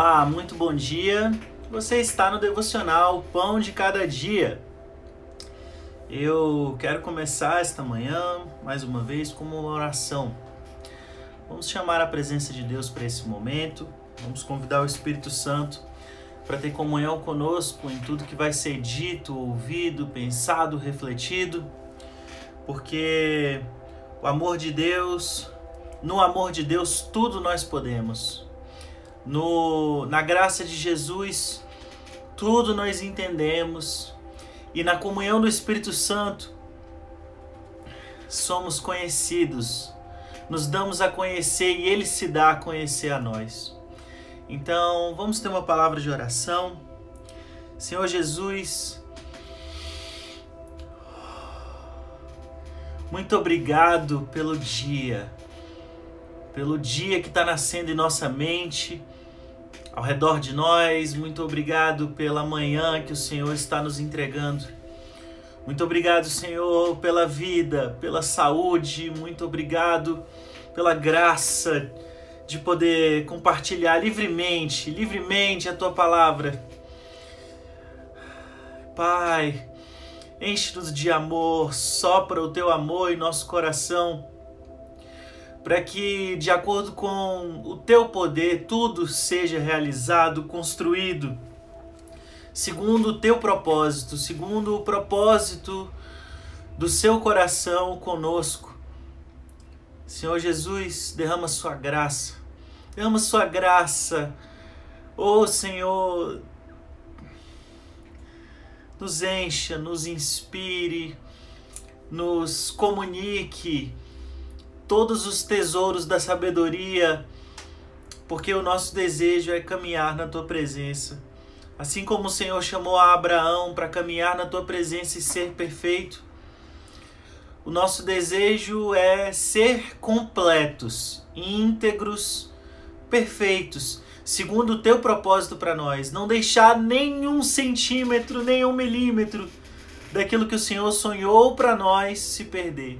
Olá, muito bom dia. Você está no devocional Pão de Cada Dia. Eu quero começar esta manhã, mais uma vez, com uma oração. Vamos chamar a presença de Deus para esse momento. Vamos convidar o Espírito Santo para ter comunhão conosco em tudo que vai ser dito, ouvido, pensado, refletido, porque o amor de Deus, no amor de Deus, tudo nós podemos no, na graça de Jesus, tudo nós entendemos e na comunhão do Espírito Santo somos conhecidos, nos damos a conhecer e Ele se dá a conhecer a nós. Então vamos ter uma palavra de oração. Senhor Jesus, muito obrigado pelo dia, pelo dia que está nascendo em nossa mente ao redor de nós. Muito obrigado pela manhã que o Senhor está nos entregando. Muito obrigado, Senhor, pela vida, pela saúde. Muito obrigado pela graça de poder compartilhar livremente, livremente a tua palavra. Pai, enche-nos de amor, sopra o teu amor em nosso coração para que, de acordo com o teu poder, tudo seja realizado, construído, segundo o teu propósito, segundo o propósito do seu coração conosco. Senhor Jesus, derrama sua graça, derrama sua graça, oh Senhor, nos encha, nos inspire, nos comunique todos os tesouros da sabedoria, porque o nosso desejo é caminhar na tua presença. Assim como o Senhor chamou a Abraão para caminhar na tua presença e ser perfeito, o nosso desejo é ser completos, íntegros, perfeitos, segundo o teu propósito para nós. Não deixar nenhum centímetro, nenhum milímetro daquilo que o Senhor sonhou para nós se perder.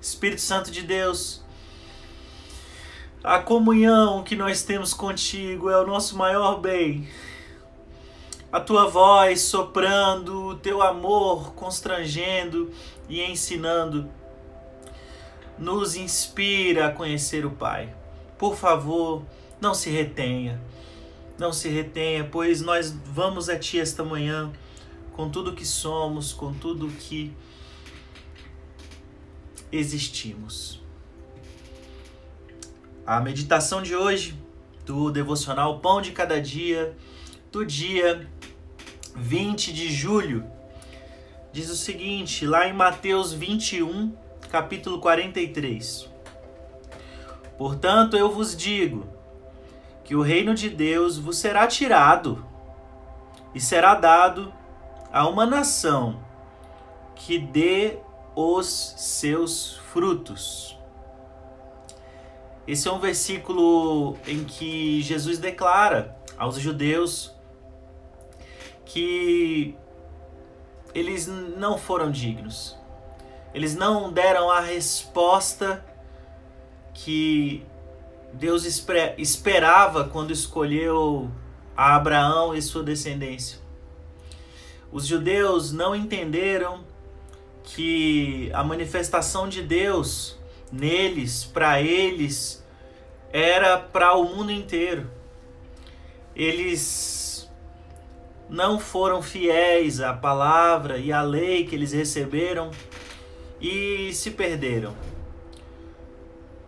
Espírito Santo de Deus, a comunhão que nós temos contigo é o nosso maior bem. A tua voz soprando, o teu amor constrangendo e ensinando, nos inspira a conhecer o Pai. Por favor, não se retenha, não se retenha, pois nós vamos a Ti esta manhã com tudo que somos, com tudo que existimos. A meditação de hoje do devocional Pão de Cada Dia, do dia 20 de julho, diz o seguinte, lá em Mateus 21, capítulo 43. Portanto, eu vos digo que o reino de Deus vos será tirado e será dado a uma nação que dê os seus frutos. Esse é um versículo em que Jesus declara aos judeus que eles não foram dignos. Eles não deram a resposta que Deus esperava quando escolheu a Abraão e sua descendência. Os judeus não entenderam que a manifestação de Deus neles, para eles, era para o mundo inteiro. Eles não foram fiéis à palavra e à lei que eles receberam e se perderam.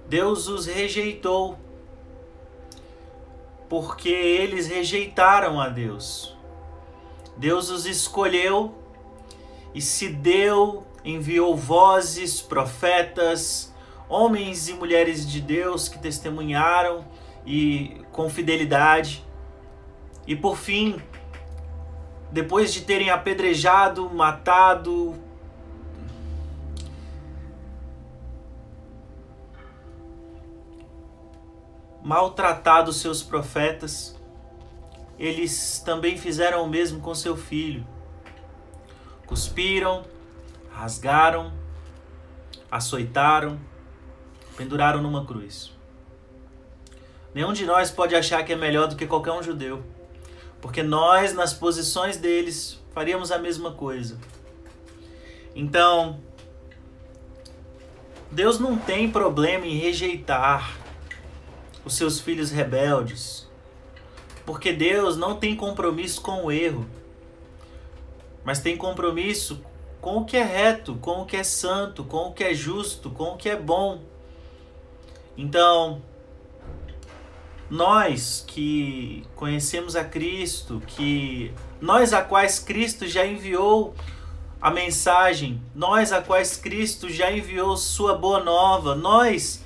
Deus os rejeitou porque eles rejeitaram a Deus. Deus os escolheu e se deu enviou vozes, profetas, homens e mulheres de Deus que testemunharam e com fidelidade. E por fim, depois de terem apedrejado, matado, maltratado seus profetas, eles também fizeram o mesmo com seu filho. Cuspiram, rasgaram, açoitaram, penduraram numa cruz. Nenhum de nós pode achar que é melhor do que qualquer um judeu. Porque nós, nas posições deles, faríamos a mesma coisa. Então, Deus não tem problema em rejeitar os seus filhos rebeldes. Porque Deus não tem compromisso com o erro, mas tem compromisso com o que é reto, com o que é santo, com o que é justo, com o que é bom. Então, nós que conhecemos a Cristo, que nós a quais Cristo já enviou a mensagem, nós a quais Cristo já enviou sua boa nova, nós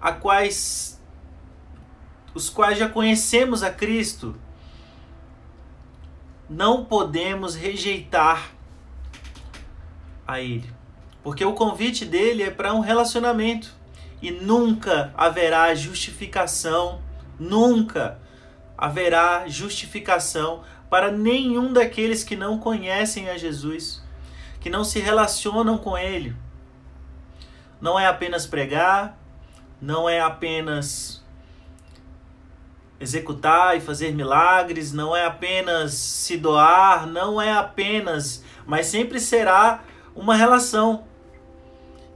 a quais os quais já conhecemos a Cristo, não podemos rejeitar a Ele. Porque o convite dele é para um relacionamento. E nunca haverá justificação, nunca haverá justificação para nenhum daqueles que não conhecem a Jesus, que não se relacionam com Ele. Não é apenas pregar, não é apenas executar e fazer milagres, não é apenas se doar, não é apenas, mas sempre será uma relação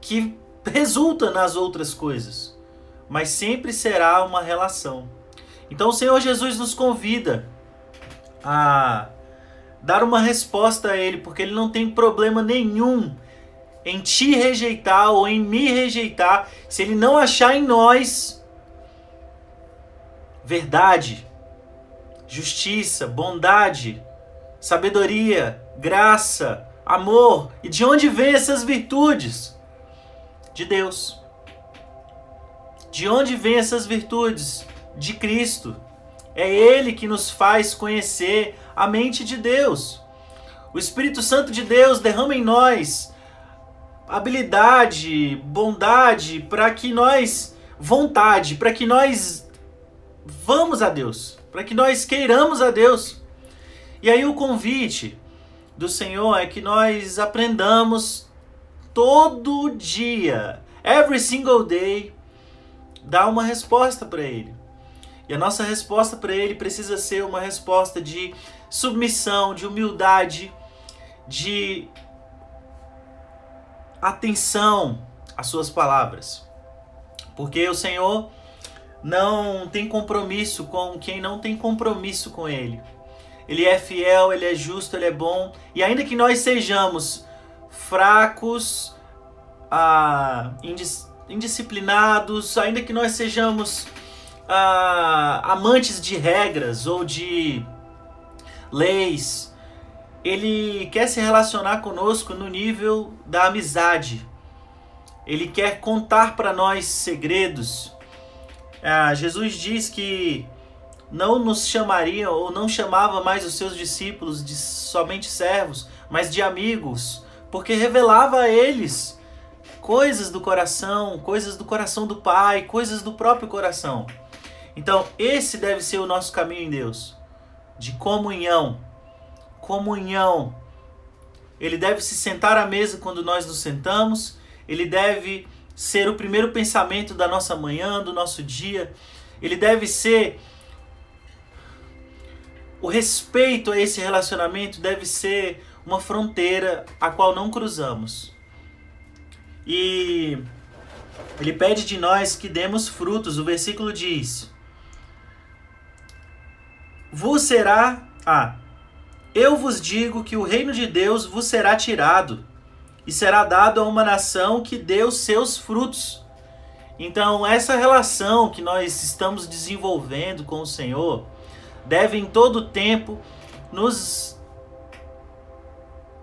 que resulta nas outras coisas, mas sempre será uma relação. Então o Senhor Jesus nos convida a dar uma resposta a Ele, porque Ele não tem problema nenhum em te rejeitar ou em me rejeitar, se Ele não achar em nós verdade, justiça, bondade, sabedoria, graça, amor. E de onde vêm essas virtudes? De Deus. De onde vêm essas virtudes? De Cristo. É Ele que nos faz conhecer a mente de Deus. O Espírito Santo de Deus derrama em nós habilidade, bondade, para que nós, vontade, para que nós vamos a Deus, para que nós queiramos a Deus. E aí o convite do Senhor é que nós aprendamos todo dia, every single day, dar uma resposta para Ele. E a nossa resposta para Ele precisa ser uma resposta de submissão, de humildade, de atenção às Suas palavras. Porque o Senhor não tem compromisso com quem não tem compromisso com Ele. Ele é fiel, ele é justo, ele é bom. E ainda que nós sejamos fracos, ah, indisciplinados, ainda que nós sejamos ah, amantes de regras ou de leis, ele quer se relacionar conosco no nível da amizade. Ele quer contar para nós segredos. Ah, Jesus diz que não nos chamaria ou não chamava mais os seus discípulos de somente servos, mas de amigos, porque revelava a eles coisas do coração, coisas do coração do Pai, coisas do próprio coração. Então, esse deve ser o nosso caminho em Deus, de comunhão. Comunhão. Ele deve se sentar à mesa quando nós nos sentamos, ele deve ser o primeiro pensamento da nossa manhã, do nosso dia. Ele deve ser o respeito a esse relacionamento deve ser uma fronteira a qual não cruzamos. E ele pede de nós que demos frutos. O versículo diz: Vos será. Ah, eu vos digo que o reino de Deus vos será tirado e será dado a uma nação que deu seus frutos. Então, essa relação que nós estamos desenvolvendo com o Senhor deve em todo tempo nos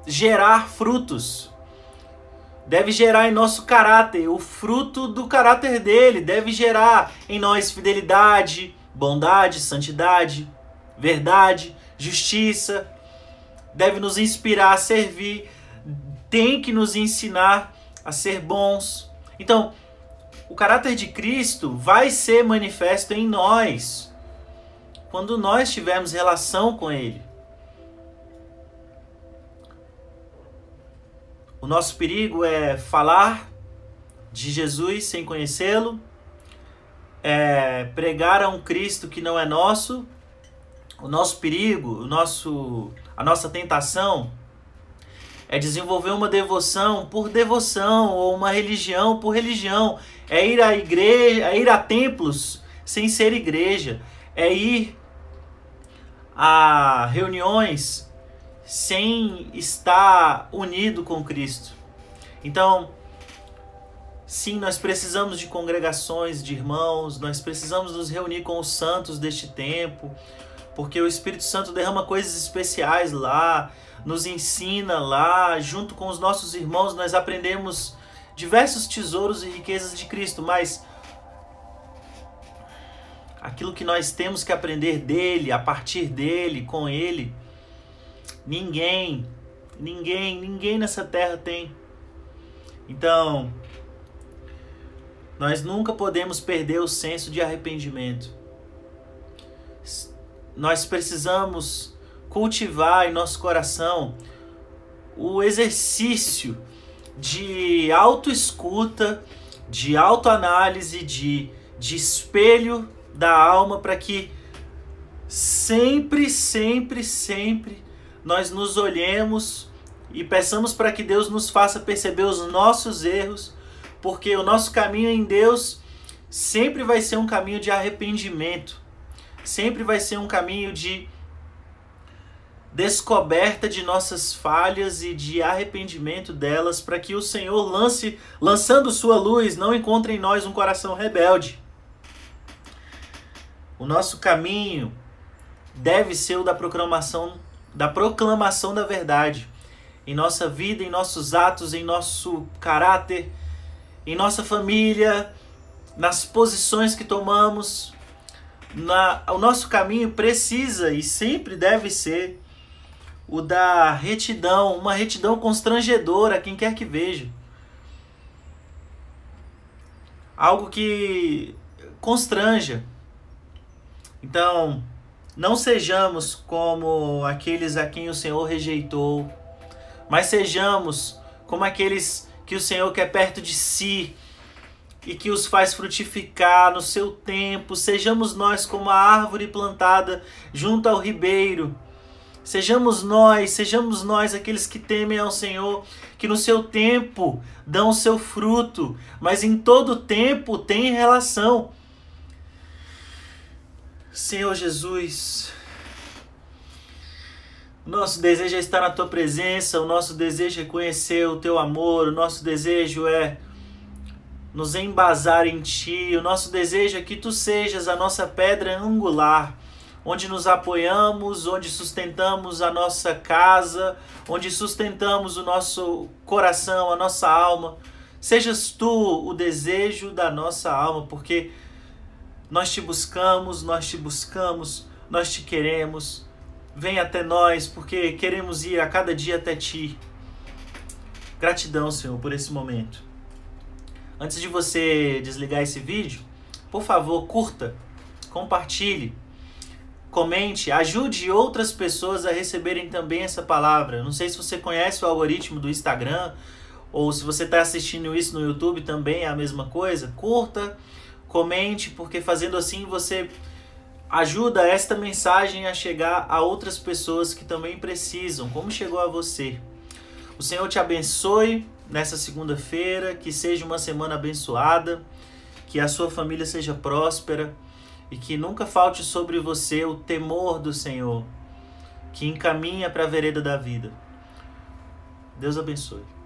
gerar frutos. Deve gerar em nosso caráter o fruto do caráter dele, deve gerar em nós fidelidade, bondade, santidade, verdade, justiça. Deve nos inspirar a servir, tem que nos ensinar a ser bons. Então, o caráter de Cristo vai ser manifesto em nós quando nós tivermos relação com Ele. O nosso perigo é falar de Jesus sem conhecê-lo, é, pregar a um Cristo que não é nosso, o nosso perigo, o nosso, a nossa tentação é desenvolver uma devoção por devoção ou uma religião por religião, é ir à igreja, é ir a templos sem ser igreja, é ir a reuniões sem estar unido com Cristo. Então, sim, nós precisamos de congregações de irmãos, nós precisamos nos reunir com os santos deste tempo, porque o Espírito Santo derrama coisas especiais lá, nos ensina lá, junto com os nossos irmãos, nós aprendemos diversos tesouros e riquezas de Cristo, mas aquilo que nós temos que aprender dele, a partir dele, com ele, Ninguém, ninguém, ninguém nessa terra tem. Então, nós nunca podemos perder o senso de arrependimento. Nós precisamos cultivar em nosso coração o exercício de autoescuta, de autoanálise, de, de espelho da alma para que sempre, sempre, sempre nós nos olhemos e peçamos para que Deus nos faça perceber os nossos erros, porque o nosso caminho em Deus sempre vai ser um caminho de arrependimento, sempre vai ser um caminho de descoberta de nossas falhas e de arrependimento delas, para que o Senhor lance, lançando sua luz, não encontre em nós um coração rebelde. O nosso caminho deve ser o da proclamação da proclamação da verdade em nossa vida, em nossos atos, em nosso caráter, em nossa família, nas posições que tomamos. Na, o nosso caminho precisa e sempre deve ser o da retidão, uma retidão constrangedora quem quer que veja. Algo que constranja. Então, não sejamos como aqueles a quem o Senhor rejeitou, mas sejamos como aqueles que o Senhor quer perto de si e que os faz frutificar no seu tempo. Sejamos nós como a árvore plantada junto ao ribeiro. Sejamos nós, sejamos nós aqueles que temem ao Senhor, que no seu tempo dão o seu fruto, mas em todo tempo tem relação. Senhor Jesus, nosso desejo é estar na tua presença, o nosso desejo é conhecer o teu amor, o nosso desejo é nos embasar em ti, o nosso desejo é que tu sejas a nossa pedra angular, onde nos apoiamos, onde sustentamos a nossa casa, onde sustentamos o nosso coração, a nossa alma. Sejas tu o desejo da nossa alma, porque nós te buscamos, nós te buscamos, nós te queremos. Vem até nós, porque queremos ir a cada dia até ti. Gratidão, Senhor, por esse momento. Antes de você desligar esse vídeo, por favor, curta, compartilhe, comente, ajude outras pessoas a receberem também essa palavra. Não sei se você conhece o algoritmo do Instagram ou se você está assistindo isso no YouTube também é a mesma coisa. Curta, Comente, porque fazendo assim você ajuda esta mensagem a chegar a outras pessoas que também precisam, como chegou a você. O Senhor te abençoe nessa segunda-feira, que seja uma semana abençoada, que a sua família seja próspera e que nunca falte sobre você o temor do Senhor, que encaminha para a vereda da vida. Deus abençoe.